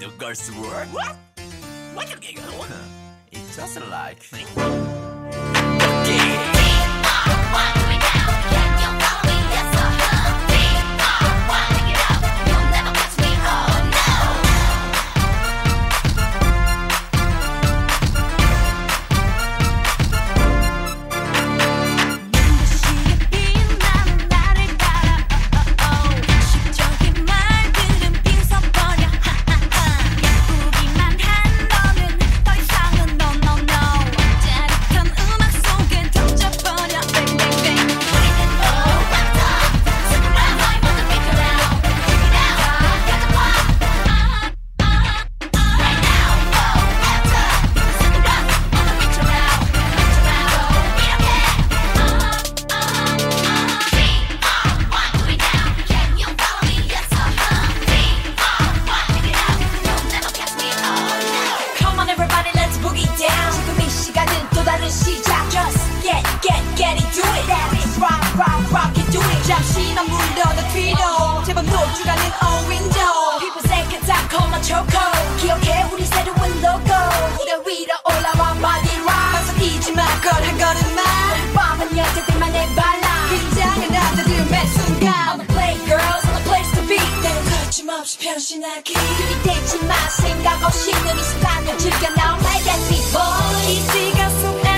the girls work? What? What you get? Huh? It doesn't like. 없이 변신하기. 들이대지 마. 생각 없이 는이 순간을 즐겨 나온 빨간 빛. 보이지가 속에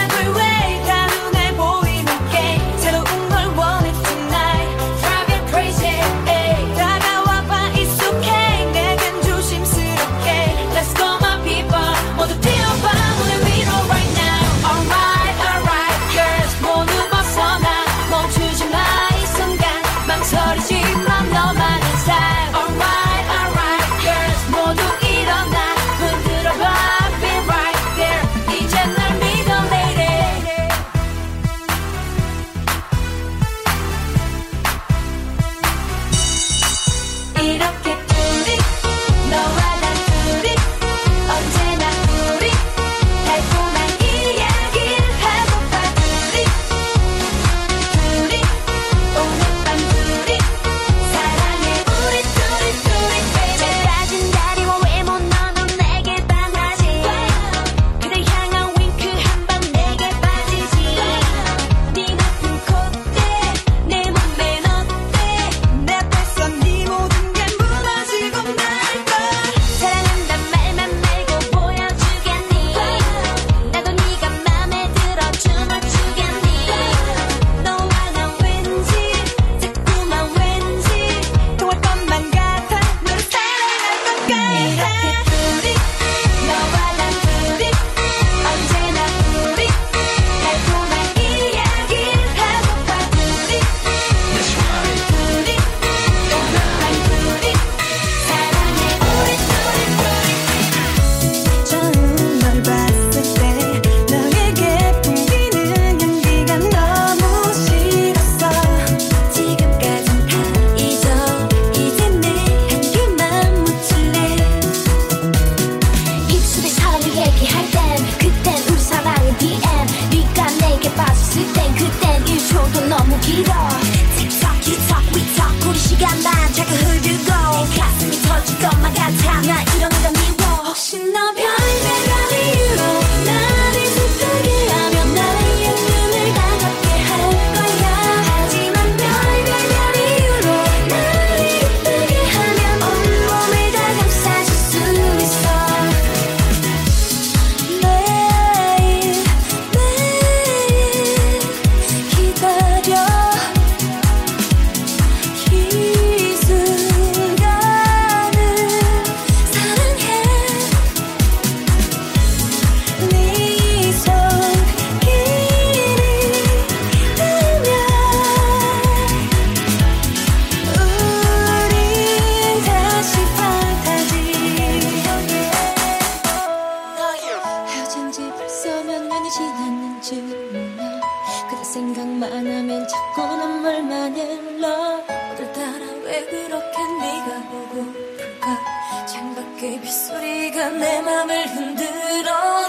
생각만 하면 자꾸 눈물만 흘러. 오늘따라 왜 그렇게 네가 보고 불까 창밖의 빗소리가 내 맘을 흔들어?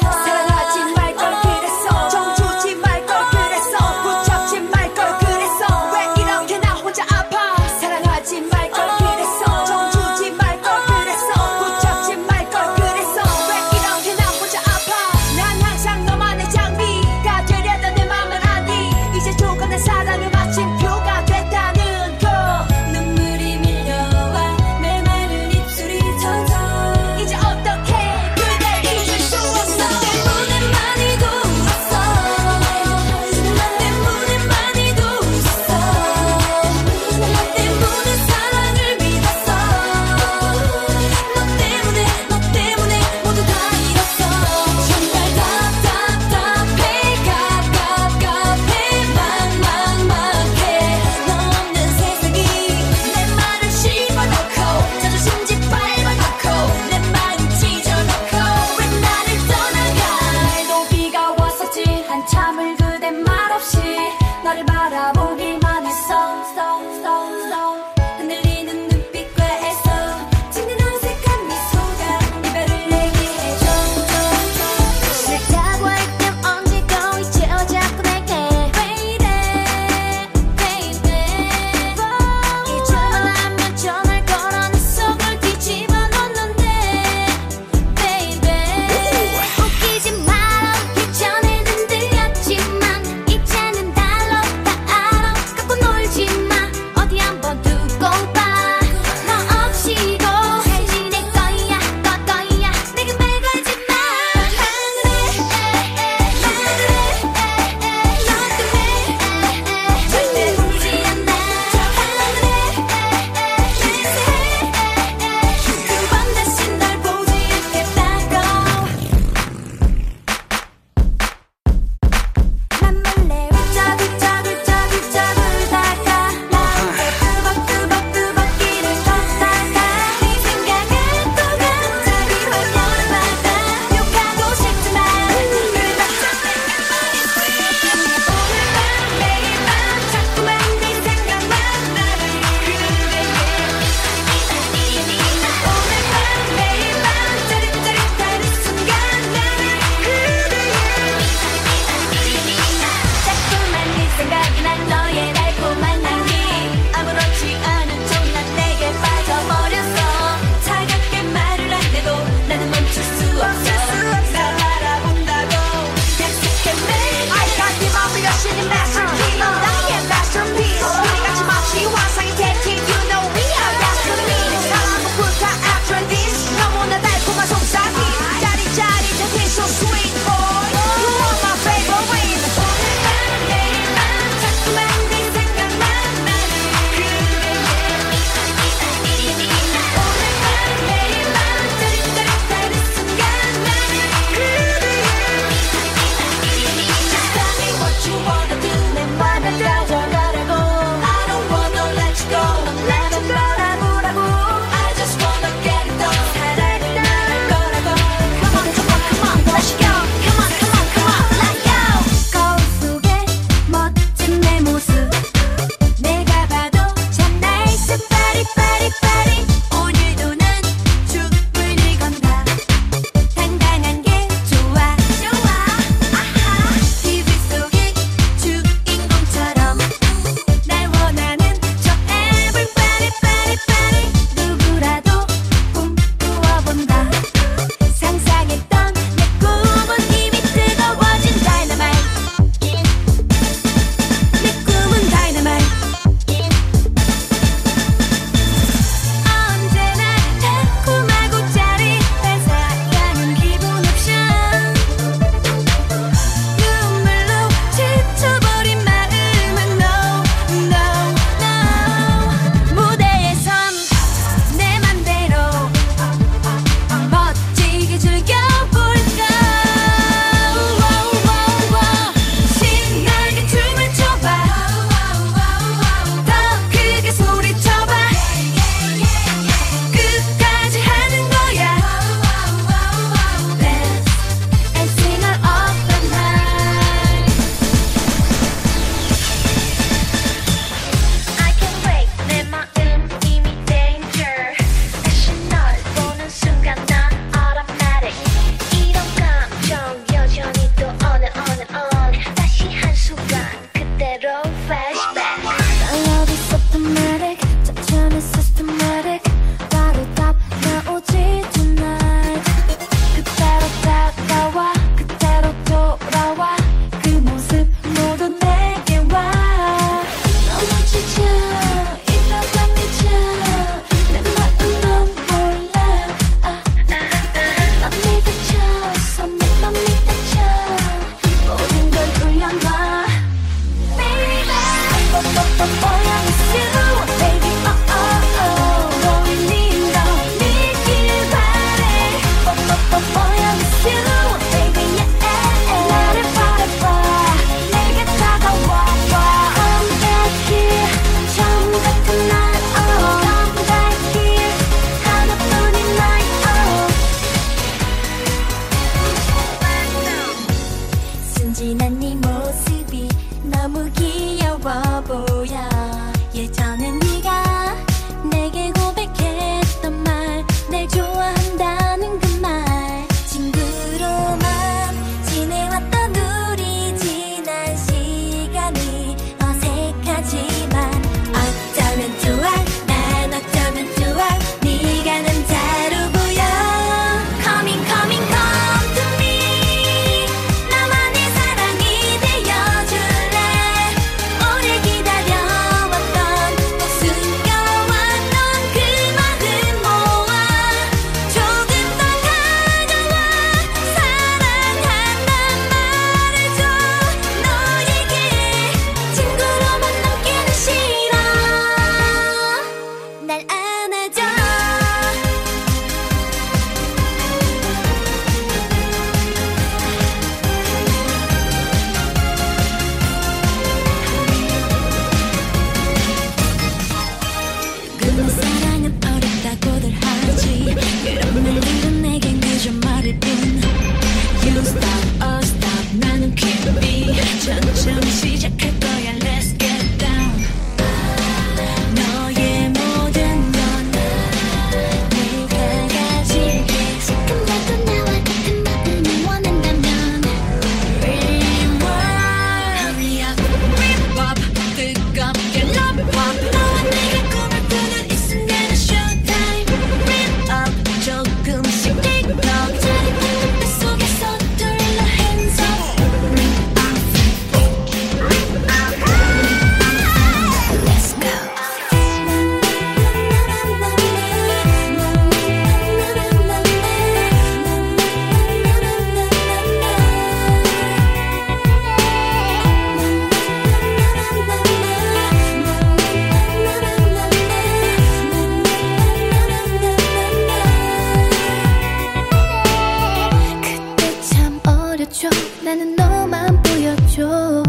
보여줘. 나는 너만 보여줘.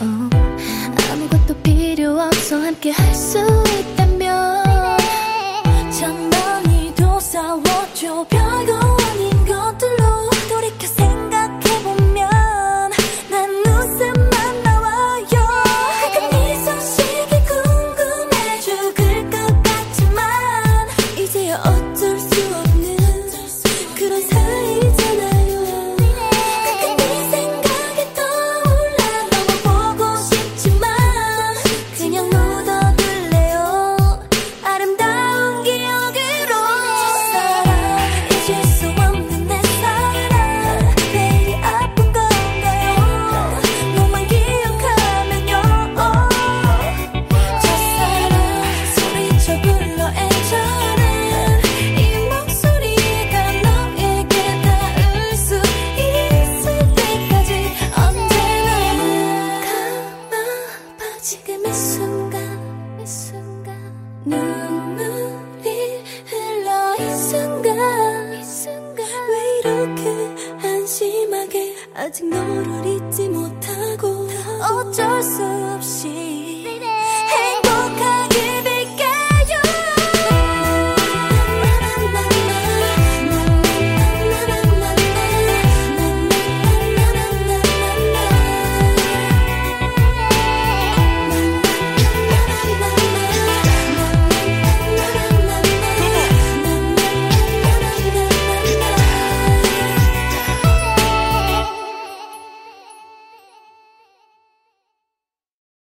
어. 아무것도 필요 없어. 함께 할 수 있다.